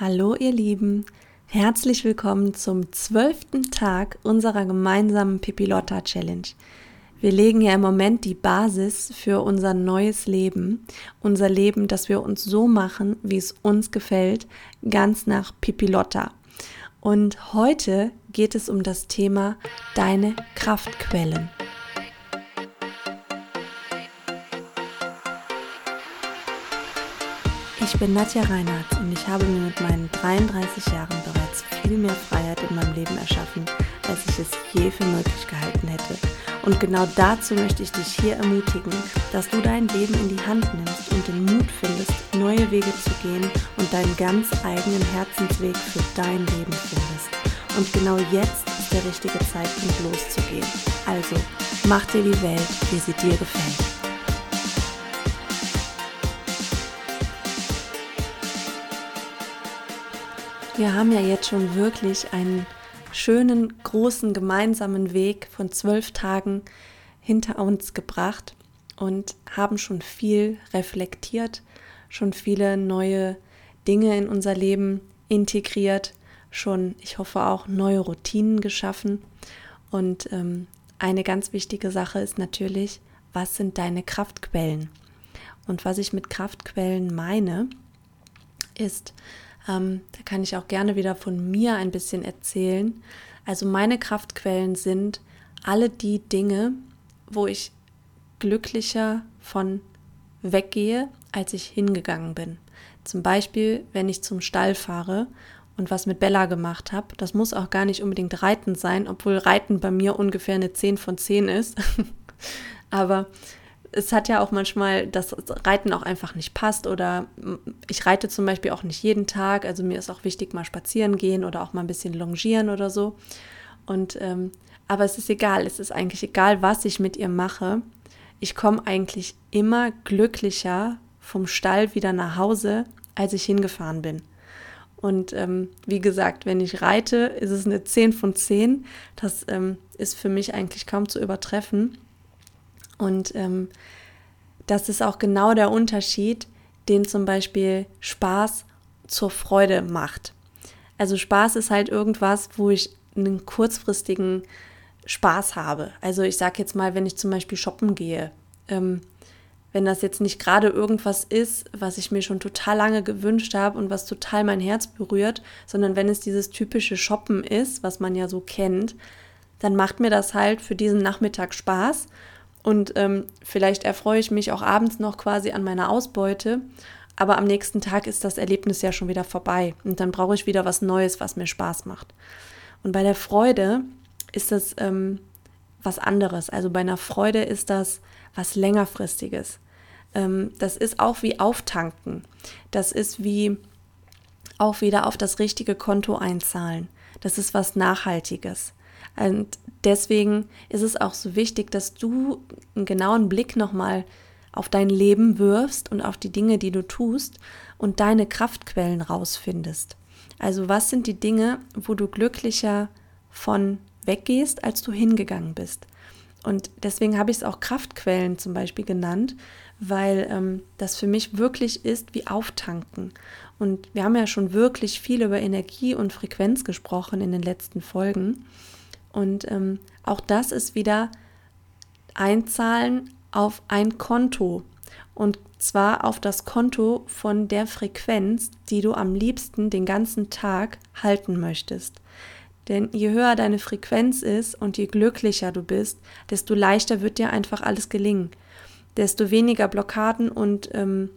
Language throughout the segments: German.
Hallo ihr Lieben, herzlich willkommen zum zwölften Tag unserer gemeinsamen Pipilotta Challenge. Wir legen ja im Moment die Basis für unser neues Leben, unser Leben, das wir uns so machen, wie es uns gefällt, ganz nach Pipilotta. Und heute geht es um das Thema deine Kraftquellen. Ich bin Nadja Reinhardt und ich habe mir mit meinen 33 Jahren bereits viel mehr Freiheit in meinem Leben erschaffen, als ich es je für möglich gehalten hätte. Und genau dazu möchte ich dich hier ermutigen, dass du dein Leben in die Hand nimmst und den Mut findest, neue Wege zu gehen und deinen ganz eigenen Herzensweg für dein Leben findest. Und genau jetzt ist der richtige Zeitpunkt loszugehen. Also, mach dir die Welt, wie sie dir gefällt. Wir haben ja jetzt schon wirklich einen schönen, großen gemeinsamen Weg von zwölf Tagen hinter uns gebracht und haben schon viel reflektiert, schon viele neue Dinge in unser Leben integriert, schon, ich hoffe, auch neue Routinen geschaffen. Und ähm, eine ganz wichtige Sache ist natürlich, was sind deine Kraftquellen? Und was ich mit Kraftquellen meine, ist, ähm, da kann ich auch gerne wieder von mir ein bisschen erzählen. Also meine Kraftquellen sind alle die Dinge, wo ich glücklicher von weggehe, als ich hingegangen bin. Zum Beispiel, wenn ich zum Stall fahre und was mit Bella gemacht habe. Das muss auch gar nicht unbedingt Reiten sein, obwohl Reiten bei mir ungefähr eine 10 von 10 ist. Aber es hat ja auch manchmal, dass Reiten auch einfach nicht passt oder ich reite zum Beispiel auch nicht jeden Tag. Also mir ist auch wichtig, mal spazieren gehen oder auch mal ein bisschen longieren oder so. Und ähm, aber es ist egal, es ist eigentlich egal, was ich mit ihr mache. Ich komme eigentlich immer glücklicher vom Stall wieder nach Hause, als ich hingefahren bin. Und ähm, wie gesagt, wenn ich reite, ist es eine 10 von 10. Das ähm, ist für mich eigentlich kaum zu übertreffen. Und ähm, das ist auch genau der Unterschied, den zum Beispiel Spaß zur Freude macht. Also Spaß ist halt irgendwas, wo ich einen kurzfristigen Spaß habe. Also ich sage jetzt mal, wenn ich zum Beispiel shoppen gehe, ähm, wenn das jetzt nicht gerade irgendwas ist, was ich mir schon total lange gewünscht habe und was total mein Herz berührt, sondern wenn es dieses typische Shoppen ist, was man ja so kennt, dann macht mir das halt für diesen Nachmittag Spaß und ähm, vielleicht erfreue ich mich auch abends noch quasi an meiner Ausbeute. Aber am nächsten Tag ist das Erlebnis ja schon wieder vorbei. Und dann brauche ich wieder was Neues, was mir Spaß macht. Und bei der Freude ist das ähm, was anderes. Also bei einer Freude ist das was längerfristiges. Ähm, das ist auch wie Auftanken. Das ist wie auch wieder auf das richtige Konto einzahlen. Das ist was Nachhaltiges. Und deswegen ist es auch so wichtig, dass du einen genauen Blick nochmal auf dein Leben wirfst und auf die Dinge, die du tust und deine Kraftquellen rausfindest. Also was sind die Dinge, wo du glücklicher von weggehst, als du hingegangen bist? Und deswegen habe ich es auch Kraftquellen zum Beispiel genannt, weil ähm, das für mich wirklich ist wie Auftanken. Und wir haben ja schon wirklich viel über Energie und Frequenz gesprochen in den letzten Folgen. Und ähm, auch das ist wieder Einzahlen auf ein Konto. Und zwar auf das Konto von der Frequenz, die du am liebsten den ganzen Tag halten möchtest. Denn je höher deine Frequenz ist und je glücklicher du bist, desto leichter wird dir einfach alles gelingen. Desto weniger Blockaden und ähm,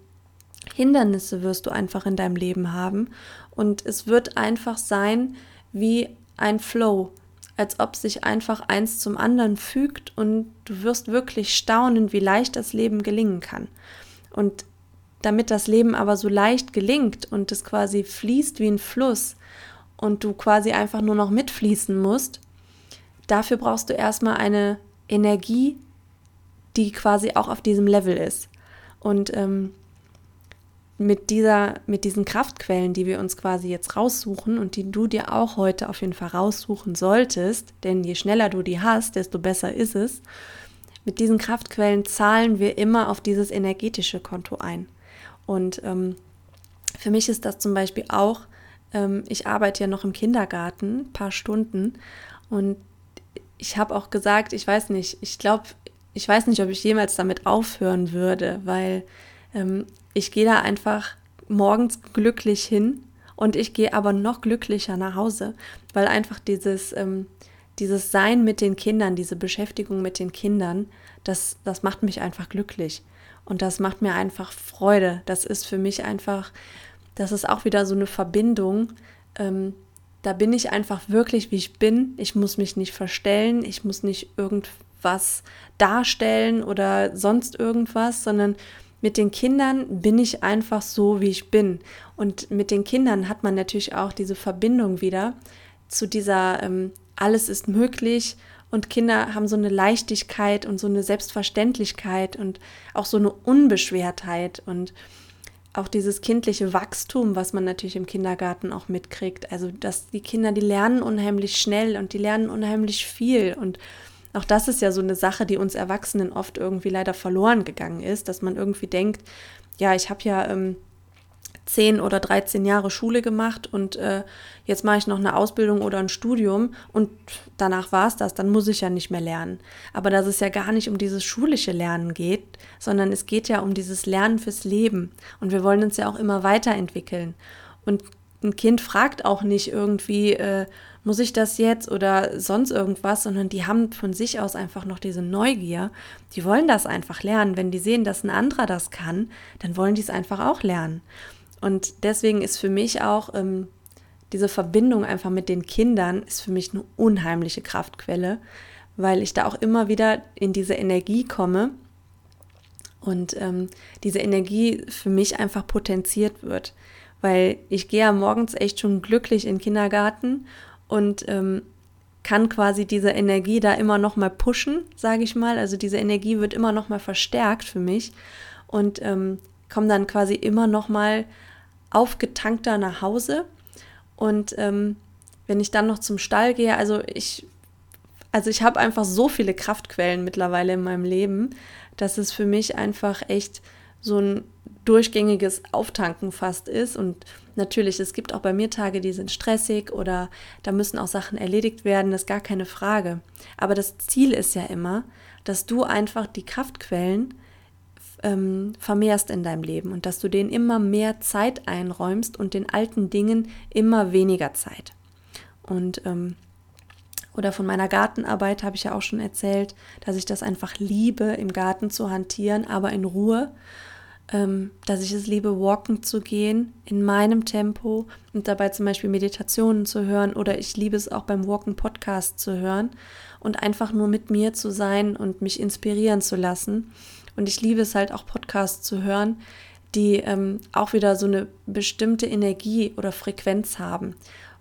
Hindernisse wirst du einfach in deinem Leben haben. Und es wird einfach sein wie ein Flow als ob sich einfach eins zum anderen fügt und du wirst wirklich staunen, wie leicht das Leben gelingen kann. Und damit das Leben aber so leicht gelingt und es quasi fließt wie ein Fluss und du quasi einfach nur noch mitfließen musst, dafür brauchst du erstmal eine Energie, die quasi auch auf diesem Level ist. Und ähm, mit, dieser, mit diesen Kraftquellen, die wir uns quasi jetzt raussuchen und die du dir auch heute auf jeden Fall raussuchen solltest, denn je schneller du die hast, desto besser ist es, mit diesen Kraftquellen zahlen wir immer auf dieses energetische Konto ein. Und ähm, für mich ist das zum Beispiel auch ähm, ich arbeite ja noch im Kindergarten, ein paar Stunden. Und ich habe auch gesagt, ich weiß nicht, ich glaube, ich weiß nicht, ob ich jemals damit aufhören würde, weil ich gehe da einfach morgens glücklich hin und ich gehe aber noch glücklicher nach Hause, weil einfach dieses, ähm, dieses Sein mit den Kindern, diese Beschäftigung mit den Kindern, das, das macht mich einfach glücklich. Und das macht mir einfach Freude. Das ist für mich einfach, das ist auch wieder so eine Verbindung. Ähm, da bin ich einfach wirklich, wie ich bin. Ich muss mich nicht verstellen, ich muss nicht irgendwas darstellen oder sonst irgendwas, sondern mit den Kindern bin ich einfach so, wie ich bin. Und mit den Kindern hat man natürlich auch diese Verbindung wieder zu dieser ähm, alles ist möglich und Kinder haben so eine Leichtigkeit und so eine Selbstverständlichkeit und auch so eine Unbeschwertheit und auch dieses kindliche Wachstum, was man natürlich im Kindergarten auch mitkriegt. Also, dass die Kinder, die lernen unheimlich schnell und die lernen unheimlich viel. Und auch das ist ja so eine Sache, die uns Erwachsenen oft irgendwie leider verloren gegangen ist, dass man irgendwie denkt, ja, ich habe ja ähm, 10 oder 13 Jahre Schule gemacht und äh, jetzt mache ich noch eine Ausbildung oder ein Studium und danach war es das, dann muss ich ja nicht mehr lernen. Aber dass es ja gar nicht um dieses schulische Lernen geht, sondern es geht ja um dieses Lernen fürs Leben. Und wir wollen uns ja auch immer weiterentwickeln. Und ein Kind fragt auch nicht irgendwie, äh, muss ich das jetzt oder sonst irgendwas, sondern die haben von sich aus einfach noch diese Neugier. Die wollen das einfach lernen. Wenn die sehen, dass ein anderer das kann, dann wollen die es einfach auch lernen. Und deswegen ist für mich auch ähm, diese Verbindung einfach mit den Kindern ist für mich eine unheimliche Kraftquelle, weil ich da auch immer wieder in diese Energie komme und ähm, diese Energie für mich einfach potenziert wird, weil ich gehe ja morgens echt schon glücklich in den Kindergarten und ähm, kann quasi diese Energie da immer noch mal pushen, sage ich mal. Also diese Energie wird immer noch mal verstärkt für mich und ähm, komme dann quasi immer noch mal aufgetankter nach Hause. Und ähm, wenn ich dann noch zum Stall gehe, also ich, also ich habe einfach so viele Kraftquellen mittlerweile in meinem Leben, dass es für mich einfach echt so ein durchgängiges Auftanken fast ist. Und natürlich, es gibt auch bei mir Tage, die sind stressig oder da müssen auch Sachen erledigt werden, das ist gar keine Frage. Aber das Ziel ist ja immer, dass du einfach die Kraftquellen ähm, vermehrst in deinem Leben und dass du denen immer mehr Zeit einräumst und den alten Dingen immer weniger Zeit. Und ähm, oder von meiner Gartenarbeit habe ich ja auch schon erzählt, dass ich das einfach liebe, im Garten zu hantieren, aber in Ruhe. Ähm, dass ich es liebe, walken zu gehen in meinem Tempo und dabei zum Beispiel Meditationen zu hören oder ich liebe es auch beim Walken Podcast zu hören und einfach nur mit mir zu sein und mich inspirieren zu lassen und ich liebe es halt auch Podcasts zu hören, die ähm, auch wieder so eine bestimmte Energie oder Frequenz haben.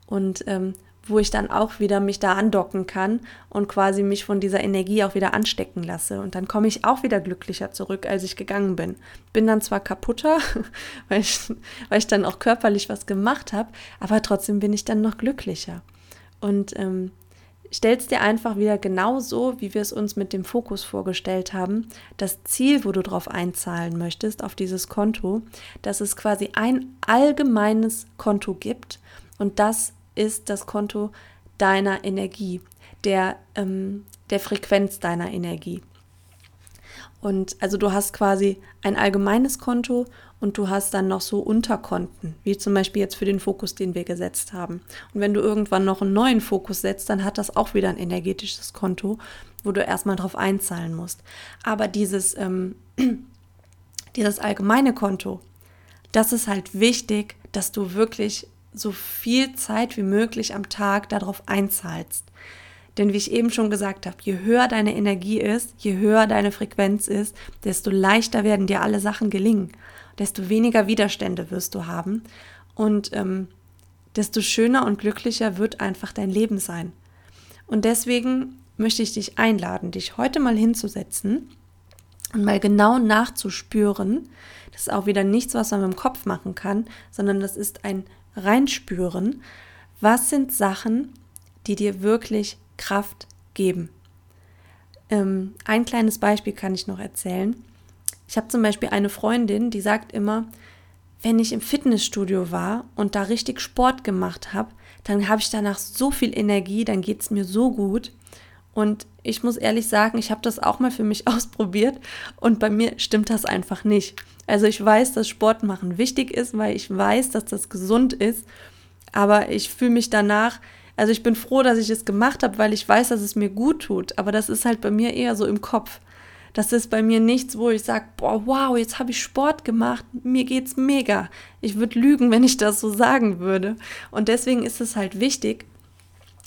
Und ähm, wo ich dann auch wieder mich da andocken kann und quasi mich von dieser Energie auch wieder anstecken lasse. Und dann komme ich auch wieder glücklicher zurück, als ich gegangen bin. Bin dann zwar kaputter, weil ich, weil ich dann auch körperlich was gemacht habe, aber trotzdem bin ich dann noch glücklicher. Und ähm, stellst dir einfach wieder genau so, wie wir es uns mit dem Fokus vorgestellt haben, das Ziel, wo du drauf einzahlen möchtest, auf dieses Konto, dass es quasi ein allgemeines Konto gibt und das ist das Konto deiner Energie, der, ähm, der Frequenz deiner Energie. Und also du hast quasi ein allgemeines Konto und du hast dann noch so Unterkonten, wie zum Beispiel jetzt für den Fokus, den wir gesetzt haben. Und wenn du irgendwann noch einen neuen Fokus setzt, dann hat das auch wieder ein energetisches Konto, wo du erstmal drauf einzahlen musst. Aber dieses, ähm, dieses allgemeine Konto, das ist halt wichtig, dass du wirklich so viel Zeit wie möglich am Tag darauf einzahlst. Denn wie ich eben schon gesagt habe, je höher deine Energie ist, je höher deine Frequenz ist, desto leichter werden dir alle Sachen gelingen, desto weniger Widerstände wirst du haben und ähm, desto schöner und glücklicher wird einfach dein Leben sein. Und deswegen möchte ich dich einladen, dich heute mal hinzusetzen und mal genau nachzuspüren. Das ist auch wieder nichts, was man mit dem Kopf machen kann, sondern das ist ein Reinspüren. Was sind Sachen, die dir wirklich Kraft geben. Ähm, ein kleines Beispiel kann ich noch erzählen. Ich habe zum Beispiel eine Freundin, die sagt immer, wenn ich im Fitnessstudio war und da richtig Sport gemacht habe, dann habe ich danach so viel Energie, dann geht es mir so gut. Und ich muss ehrlich sagen, ich habe das auch mal für mich ausprobiert und bei mir stimmt das einfach nicht. Also ich weiß, dass Sport machen wichtig ist, weil ich weiß, dass das gesund ist, aber ich fühle mich danach, also ich bin froh, dass ich es gemacht habe, weil ich weiß, dass es mir gut tut, aber das ist halt bei mir eher so im Kopf. Das ist bei mir nichts, wo ich sage, boah, wow, jetzt habe ich Sport gemacht, mir geht's mega. Ich würde lügen, wenn ich das so sagen würde. Und deswegen ist es halt wichtig,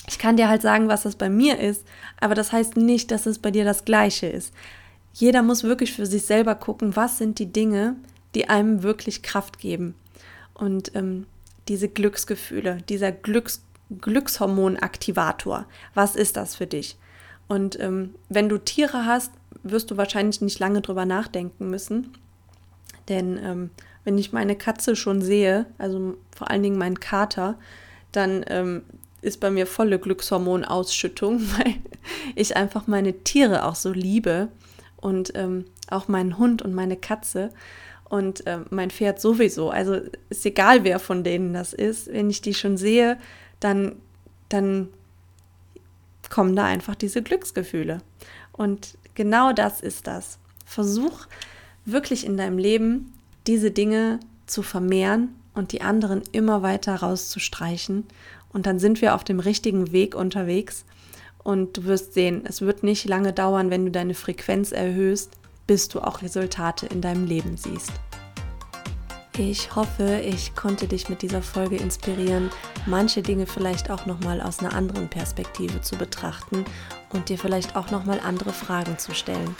ich kann dir halt sagen, was das bei mir ist, aber das heißt nicht, dass es bei dir das gleiche ist. Jeder muss wirklich für sich selber gucken, was sind die Dinge, die einem wirklich Kraft geben. Und ähm, diese Glücksgefühle, dieser Glücks Glückshormonaktivator, was ist das für dich? Und ähm, wenn du Tiere hast, wirst du wahrscheinlich nicht lange drüber nachdenken müssen. Denn ähm, wenn ich meine Katze schon sehe, also vor allen Dingen meinen Kater, dann ähm, ist bei mir volle Glückshormonausschüttung, weil ich einfach meine Tiere auch so liebe und ähm, auch meinen Hund und meine Katze und ähm, mein Pferd sowieso. Also ist egal, wer von denen das ist. Wenn ich die schon sehe, dann, dann kommen da einfach diese Glücksgefühle. Und genau das ist das. Versuch wirklich in deinem Leben diese Dinge zu vermehren und die anderen immer weiter rauszustreichen und dann sind wir auf dem richtigen Weg unterwegs. Und du wirst sehen, es wird nicht lange dauern, wenn du deine Frequenz erhöhst, bis du auch Resultate in deinem Leben siehst. Ich hoffe, ich konnte dich mit dieser Folge inspirieren, manche Dinge vielleicht auch nochmal aus einer anderen Perspektive zu betrachten und dir vielleicht auch nochmal andere Fragen zu stellen.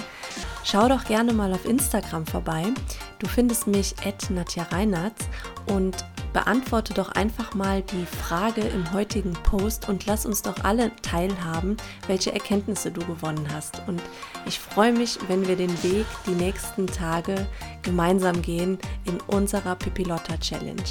Schau doch gerne mal auf Instagram vorbei. Du findest mich at Nadja Reinhardt und beantworte doch einfach mal die Frage im heutigen Post und lass uns doch alle teilhaben, welche Erkenntnisse du gewonnen hast. Und ich freue mich, wenn wir den Weg die nächsten Tage gemeinsam gehen in unserer Pipilotta Challenge.